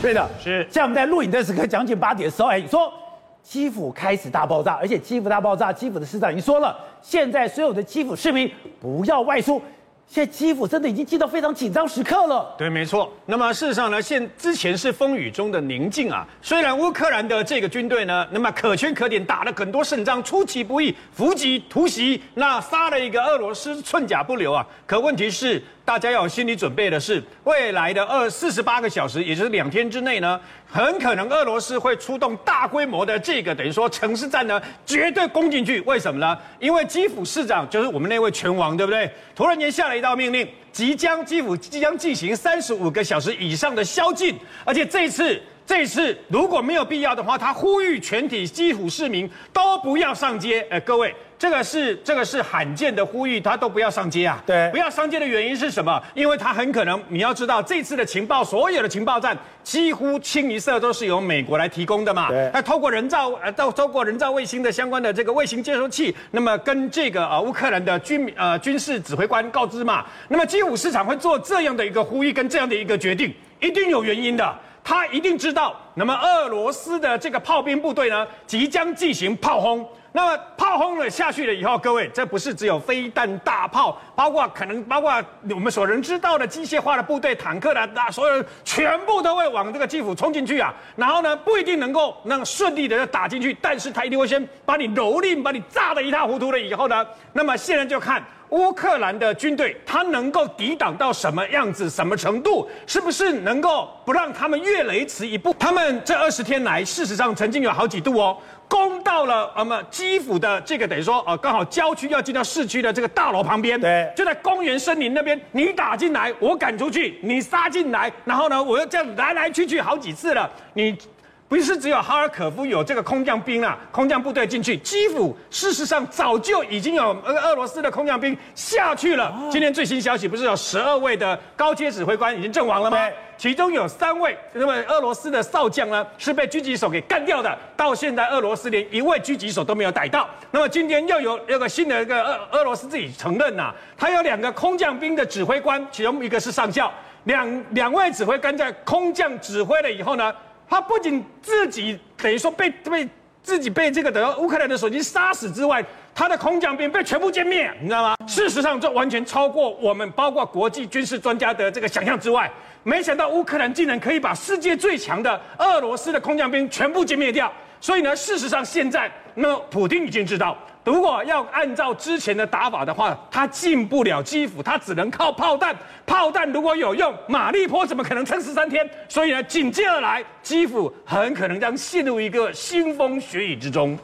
对的，是。像我们在录影的时刻，将近八点的时候，哎，说基辅开始大爆炸，而且基辅大爆炸，基辅的市长已经说了，现在所有的基辅市民不要外出。现在基辅真的已经进到非常紧张时刻了。对，没错。那么事实上呢，现之前是风雨中的宁静啊。虽然乌克兰的这个军队呢，那么可圈可点，打了很多胜仗，出其不意，伏击突袭，那杀了一个俄罗斯寸甲不留啊。可问题是，大家要有心理准备的是，未来的二四十八个小时，也就是两天之内呢，很可能俄罗斯会出动大规模的这个等于说城市战呢，绝对攻进去。为什么呢？因为基辅市长就是我们那位拳王，对不对？突然间下了一道命令，即将基辅即将进行三十五个小时以上的宵禁，而且这次这次如果没有必要的话，他呼吁全体基辅市民都不要上街。哎，各位，这个是这个是罕见的呼吁，他都不要上街啊。对，不要上街的原因是什么？因为他很可能你要知道，这次的情报，所有的情报站几乎清一色都是由美国来提供的嘛。对，那透过人造呃，到透过人造卫星的相关的这个卫星接收器，那么跟这个呃乌克兰的军呃军事指挥官告知嘛，那么基辅市场会做这样的一个呼吁跟这样的一个决定，一定有原因的。他一定知道，那么俄罗斯的这个炮兵部队呢，即将进行炮轰。那么炮轰了下去了以后，各位，这不是只有飞弹、大炮，包括可能包括我们所能知道的机械化的部队、坦克的，那所有全部都会往这个基辅冲进去啊。然后呢，不一定能够那顺利的要打进去，但是他一定会先把你蹂躏，把你炸得一塌糊涂了以后呢，那么现在就看。乌克兰的军队，他能够抵挡到什么样子、什么程度？是不是能够不让他们越雷池一步？他们这二十天来，事实上曾经有好几度哦，攻到了那么基辅的这个等于说呃，刚好郊区要进到市区的这个大楼旁边，对，就在公园森林那边，你打进来，我赶出去，你杀进来，然后呢，我又这样来来去去好几次了，你。不是只有哈尔可夫有这个空降兵啊，空降部队进去。基辅事实上早就已经有俄俄罗斯的空降兵下去了。今天最新消息不是有十二位的高阶指挥官已经阵亡了吗？其中有三位，那么俄罗斯的少将呢是被狙击手给干掉的。到现在俄罗斯连一位狙击手都没有逮到。那么今天又有那个新的一个俄俄罗斯自己承认呐，他有两个空降兵的指挥官，其中一个是上校，两两位指挥官在空降指挥了以后呢。他不仅自己等于说被被自己被这个的乌克兰的手机杀死之外，他的空降兵被全部歼灭，你知道吗？事实上，这完全超过我们包括国际军事专家的这个想象之外。没想到乌克兰竟然可以把世界最强的俄罗斯的空降兵全部歼灭掉。所以呢，事实上现在，那么普京已经知道。如果要按照之前的打法的话，他进不了基辅，他只能靠炮弹。炮弹如果有用，马利坡怎么可能撑十三天？所以呢，紧接而来，基辅很可能将陷入一个腥风血雨之中。